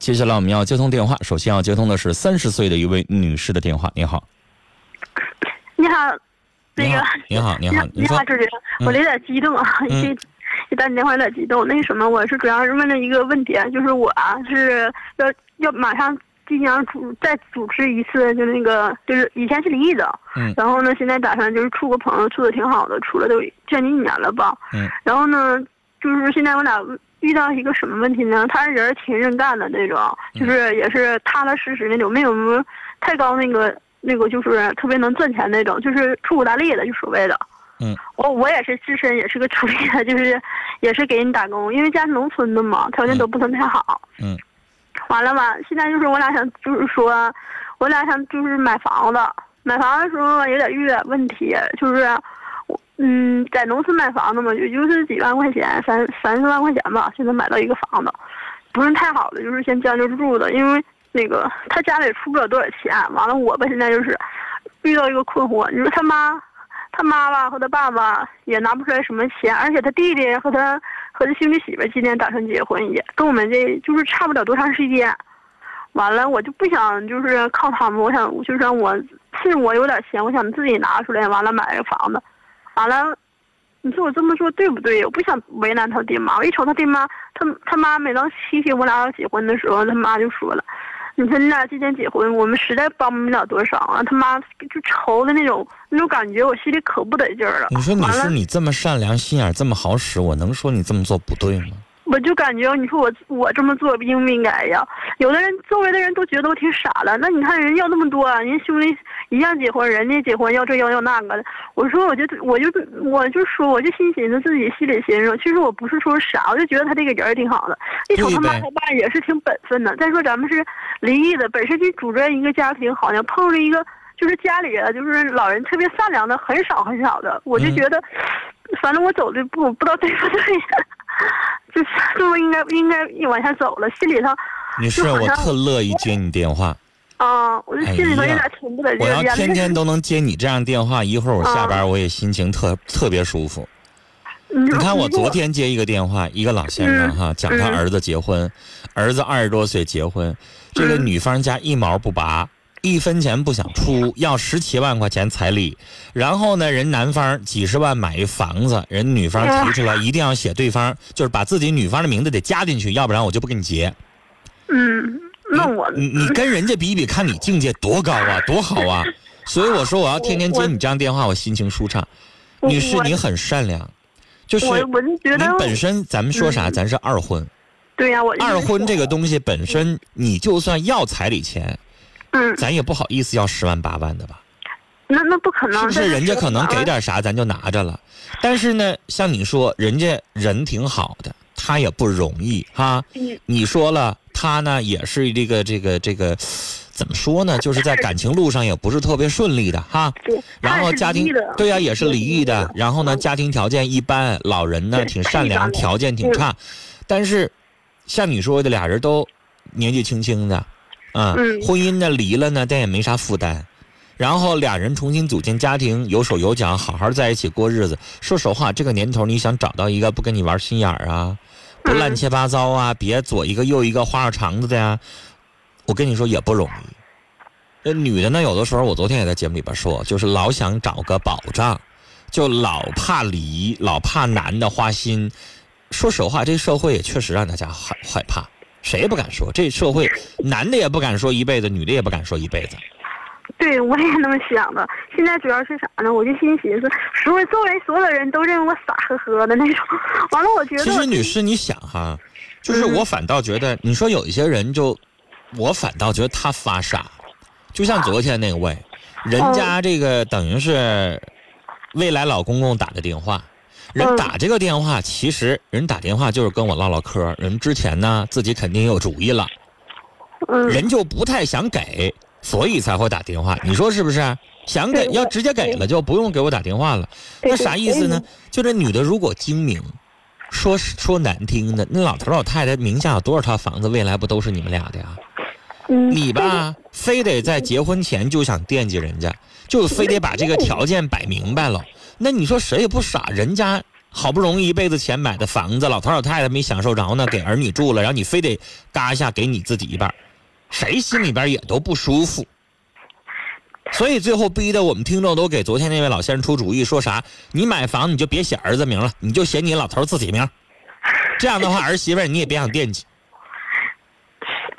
接下来我们要接通电话，首先要接通的是三十岁的一位女士的电话。你好，你好，那个你好，你好，你好，主持人，我有点激动啊，一一打你电话有点激动。那什么，我是主要是问了一个问题，就是我啊是要要马上即将主再主持一次，就那个就是以前是离异的，嗯，然后呢现在打算就是处个朋友，处的挺好的，处了都将近一年了吧，嗯，然后呢就是现在我俩。遇到一个什么问题呢？他人挺认干的那种，就是也是踏踏实实那种，没有什么太高那个那个，就是特别能赚钱那种，就是出苦大力的，就所谓的。嗯。我我也是自身也是个出力的，就是也是给人打工，因为家是农村的嘛，条件都不算太好。嗯。完了吧，现在就是我俩想，就是说，我俩想就是买房子，买房的时候有点遇点问题，就是。嗯，在农村买房子嘛，也就是几万块钱，三三四万块钱吧，就能买到一个房子，不是太好的，就是先将就住的。因为那个他家里出不了多少钱，完了我吧现在就是遇到一个困惑，你说他妈，他妈吧和他爸爸也拿不出来什么钱，而且他弟弟和他和他兄弟媳妇今年打算结婚，也跟我们这就是差不了多长时间。完了，我就不想就是靠他们，我想就是我是我有点钱，我想自己拿出来，完了买个房子。完了，你说我这么做对不对？我不想为难他爹妈。我一瞅他爹妈，他他妈每当提起我俩要结婚的时候，他妈就说了：“你说你俩今天结婚，我们实在帮不了多少啊。”他妈就愁的那种那种感觉，我心里可不得劲儿了。你说你是你这么善良、心眼这么好使，我能说你这么做不对吗？我就感觉你说我我这么做应不应该呀？有的人周围的人都觉得我挺傻了。那你看人要那么多，人兄弟一样结婚，人家结婚要这要要那个的。我说我就我就我就说我就心寻思自己心里寻思，其实我不是说傻，我就觉得他这个人挺好的。一瞅他妈他爸也是挺本分的。再说咱们是离异的，本身就组织一个家庭，好像碰着一个就是家里人，就是老人特别善良的，很少很少的。我就觉得，反正我走的步不知道对不对。就是，是不应该应该往下走了，心里头。女士，我特乐意接你电话。啊，我这心里头有点挺不得劲。我要天天都能接你这样电话，一会儿我下班我也心情特特别舒服。你看，我昨天接一个电话，一个老先生哈，讲他儿子结婚，儿子二十多岁结婚，这个女方家一毛不拔。一分钱不想出，要十七万块钱彩礼，然后呢，人男方几十万买一房子，人女方提出来一定要写对方，就是把自己女方的名字得加进去，要不然我就不跟你结。嗯，那我你你跟人家比比，看你境界多高啊，多好啊！所以我说我要天天接你这样电话，我心情舒畅。女士，你很善良，就是你本身咱们说啥，咱是二婚。对呀，我二婚这个东西本身，你就算要彩礼钱。嗯，咱也不好意思要十万八万的吧？那那不可能，是不是？人家可能给点啥，咱就拿着了。但是呢，像你说，人家人挺好的，他也不容易哈。你说了，他呢也是这个这个这个，怎么说呢？就是在感情路上也不是特别顺利的哈。然后家庭对呀，也是离异的。然后呢，家庭条件一般，老人呢挺善良，条件挺差。但是，像你说的，俩人都年纪轻轻的。嗯，婚姻呢离了呢，但也没啥负担，然后俩人重新组建家庭，有手有脚，好好在一起过日子。说实话，这个年头你想找到一个不跟你玩心眼儿啊，不乱七八糟啊，别左一个右一个花花肠子的呀，我跟你说也不容易。这女的呢，有的时候我昨天也在节目里边说，就是老想找个保障，就老怕离，老怕男的花心。说实话，这社会也确实让大家害害怕。谁也不敢说，这社会男的也不敢说一辈子，女的也不敢说一辈子。对，我也那么想的。现在主要是啥呢？我就心寻思，周围所有的人都认为我傻呵呵的那种。完了，我觉得。其实，女士，你想哈，就是我反倒觉得，你说有一些人就，我反倒觉得他发傻。就像昨天那位，人家这个等于是未来老公公打的电话。人打这个电话，其实人打电话就是跟我唠唠嗑。人之前呢，自己肯定有主意了，人就不太想给，所以才会打电话。你说是不是？想给要直接给了，就不用给我打电话了。那啥意思呢？就这女的如果精明，说说难听的，那老头老太太名下有多少套房子，未来不都是你们俩的呀？你吧，非得在结婚前就想惦记人家，就非得把这个条件摆明白了。那你说谁也不傻，人家好不容易一辈子钱买的房子，老头老太太没享受着呢，给儿女住了，然后你非得嘎一下给你自己一半，谁心里边也都不舒服。所以最后逼得我们听众都给昨天那位老先生出主意，说啥？你买房你就别写儿子名了，你就写你老头自己名。这样的话，儿媳妇你也别想惦记。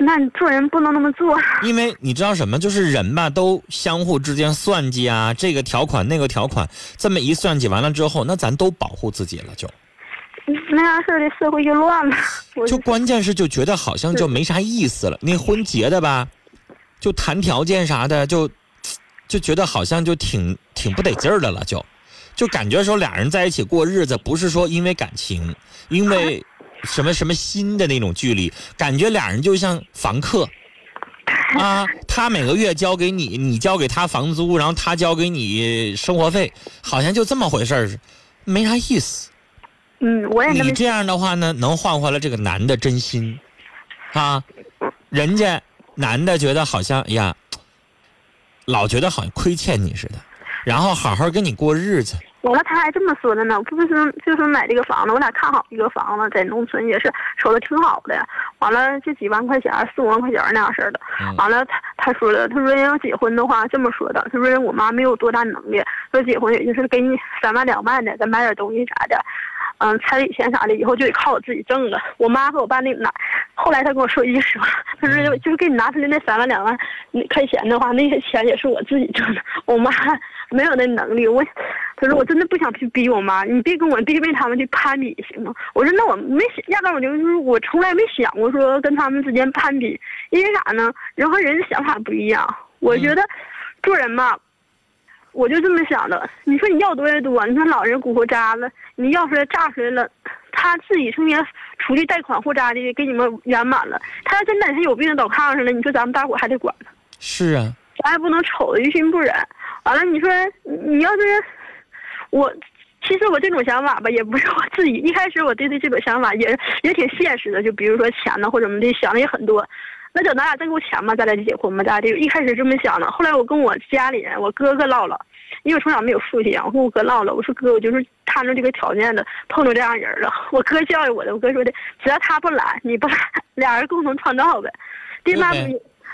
那你做人不能那么做。因为你知道什么？就是人吧，都相互之间算计啊，这个条款那个条款，这么一算计完了之后，那咱都保护自己了，就。那样式的社会就乱了。就关键是就觉得好像就没啥意思了。那婚结的吧，就谈条件啥的，就就觉得好像就挺挺不得劲儿的了，就就感觉说俩人在一起过日子，不是说因为感情，因为。什么什么心的那种距离，感觉俩人就像房客，啊，他每个月交给你，你交给他房租，然后他交给你生活费，好像就这么回事儿，没啥意思。嗯，我也你这样的话呢，能换回来这个男的真心，啊，人家男的觉得好像哎呀，老觉得好像亏欠你似的，然后好好跟你过日子。完了，他还这么说的呢，不是就是买这个房子，我俩看好一个房子，在农村也是瞅着挺好的。完了，就几万块钱，四五万块钱那样式的。完了，他他说了，他说要结婚的话，这么说的，他说我妈没有多大能力，说结婚也就是给你三万两万的，再买点东西啥的。嗯，彩礼钱啥的，以后就得靠我自己挣了。我妈和我爸那拿，后来他跟我说一句实话，他说就是给你拿出来那三万两万块钱的话，那些钱也是我自己挣的。我妈没有那能力，我他说我真的不想去逼我妈，你别跟我弟妹他们去攀比行吗？我说那我没想，压根我就是我从来没想过说跟他们之间攀比，因为啥呢？人和人的想法不一样。我觉得做人嘛。我就这么想的，你说你要多也多，你说老人骨头渣子，你要出来炸出来了，他自己成天出去贷款或咋的给你们圆满了，他要真哪天有病倒炕上了，你说咱们大伙还得管他？是啊，咱也不能瞅着于心不忍。完了，你说你要是我，其实我这种想法吧，也不是我自己一开始我对这这种想法也也挺现实的，就比如说钱呢或者什么的，想的也很多。那等咱俩挣够钱嘛，咱俩就结婚嘛，咋的？一开始这么想的，后来我跟我家里人，我哥哥唠了，因为我从小没有父亲，我跟我哥唠了，我说哥，我就是看着这个条件的，碰着这样人了。我哥教育我的，我哥说的，只要他不懒，你不懒，俩人共同创造呗。爹妈，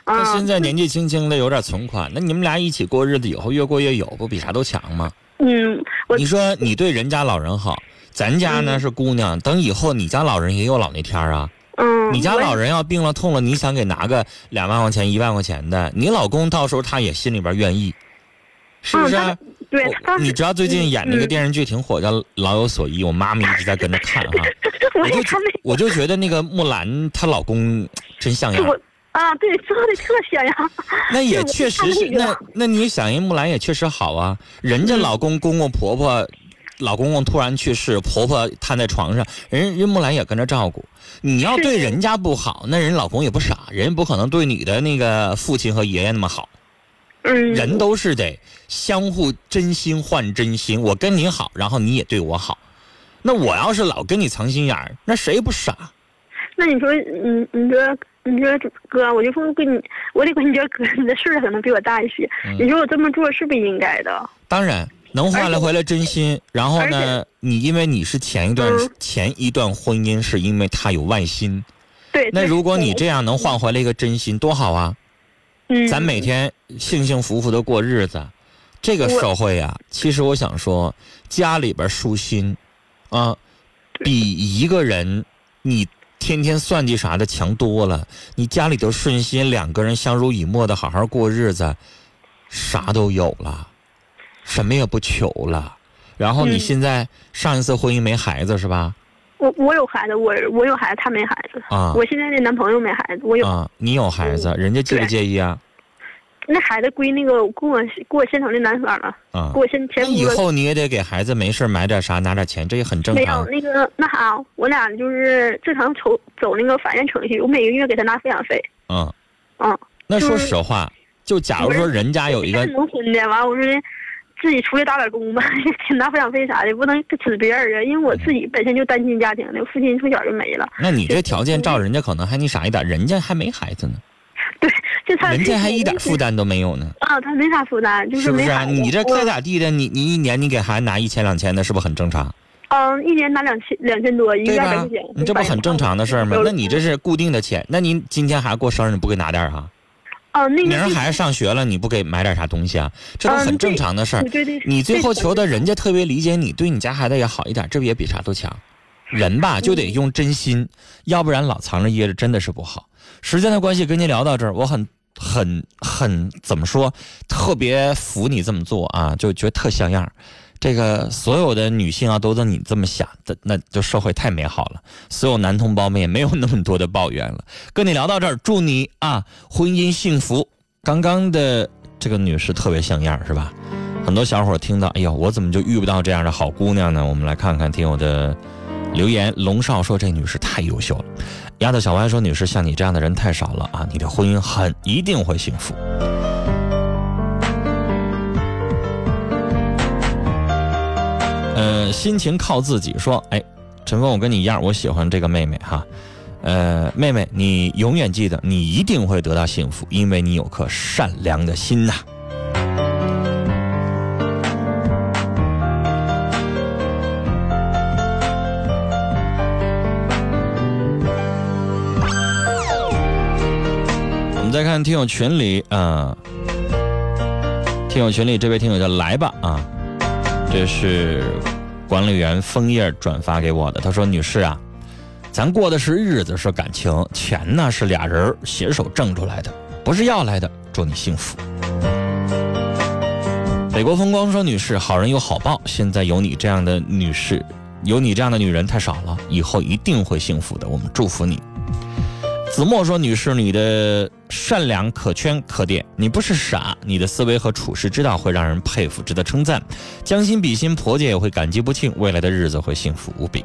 他现在年纪轻轻的，有点存款，那你们俩一起过日子，以后越过越有，不比啥都强吗？嗯，你说你对人家老人好，咱家呢是姑娘，等以后你家老人也有老那天啊。嗯，你家老人要病了痛了，你想给拿个两万块钱一万块钱的，你老公到时候他也心里边愿意，是不是？对，你知道最近演那个电视剧挺火，叫《老有所依》，我妈妈一直在跟着看哈。我就我就觉得那个木兰她老公真像样。啊，对，做的特像样。那也确实是，那 那你想，人木兰也确实好啊，人家老公公公婆婆。老公公突然去世，婆婆瘫在床上，人人木兰也跟着照顾。你要对人家不好，那人老公也不傻，人不可能对你的那个父亲和爷爷那么好。嗯，人都是得相互真心换真心。我跟你好，然后你也对我好。那我要是老跟你藏心眼儿，那谁不傻？那你说，你你说，你说哥，我就说跟你，我得跟你说哥，你的岁数可能比我大一些。你说我这么做是不是应该的？当然。能换来回来真心，然后呢？你因为你是前一段前一段婚姻，是因为他有外心。对。那如果你这样能换回来一个真心，多好啊！嗯。咱每天幸幸福福的过日子，这个社会呀，其实我想说，家里边舒心，啊，比一个人你天天算计啥的强多了。你家里头顺心，两个人相濡以沫的好好过日子，啥都有了。什么也不求了，然后你现在上一次婚姻没孩子是吧？我我有孩子，我我有孩子，他没孩子啊。我现在的男朋友没孩子，我有啊。你有孩子，人家介不介意啊？那孩子归那个给我给我现成的男方了啊。给我现前。那以后你也得给孩子没事买点啥，拿点钱，这也很正常。没有那个那啥，我俩就是正常走走那个法院程序，我每个月给他拿抚养费。嗯嗯。那说实话，就假如说人家有一个农村的，完我说。自己出去打点工吧，拿抚养费啥的，不能指别人啊。因为我自己本身就单亲家庭的，父亲从小就没了。那你这条件照人家可能还你傻一点，人家还没孩子呢。对，就他人家还一点负担都没有呢。啊，他没啥负担，就是不是？啊你这该咋地的？你你一年你给孩子拿一千两千的，是不是很正常？嗯，一年拿两千两千多，一个对吧月百块钱。？你这不很正常的事儿吗？那你这是固定的钱，那您今天孩子过生日，你不给拿点儿啊？嗯，那个明儿孩子上学了，你不给买点啥东西啊？这都很正常的事儿。你最后求的人，人家特别理解你，对你家孩子也好一点，这不也比啥都强？人吧就得用真心，要不然老藏着掖着真的是不好。时间的关系，跟您聊到这儿，我很很很怎么说，特别服你这么做啊，就觉得特像样。这个所有的女性啊，都像你这么想的，那就社会太美好了。所有男同胞们也没有那么多的抱怨了。跟你聊到这儿，祝你啊婚姻幸福。刚刚的这个女士特别像样，是吧？很多小伙听到，哎呦，我怎么就遇不到这样的好姑娘呢？我们来看看听友的留言。龙少说这女士太优秀了。丫头小歪说女士像你这样的人太少了啊，你的婚姻很一定会幸福。呃，心情靠自己说，哎，陈峰，我跟你一样，我喜欢这个妹妹哈。呃，妹妹，你永远记得，你一定会得到幸福，因为你有颗善良的心呐。再看听友群里啊、听友群里这位听友叫来吧啊，这是管理员枫叶转发给我的，他说：“女士啊，咱过的是日子，是感情，钱呢是俩人携手挣出来的，不是要来的。祝你幸福。”北国风光说：“女士，好人有好报，现在有你这样的女士，有你这样的女人太少了，以后一定会幸福的，我们祝福你。”子墨说：“女士，你的善良可圈可点，你不是傻，你的思维和处事之道会让人佩服，值得称赞。将心比心，婆家也会感激不尽，未来的日子会幸福无比。”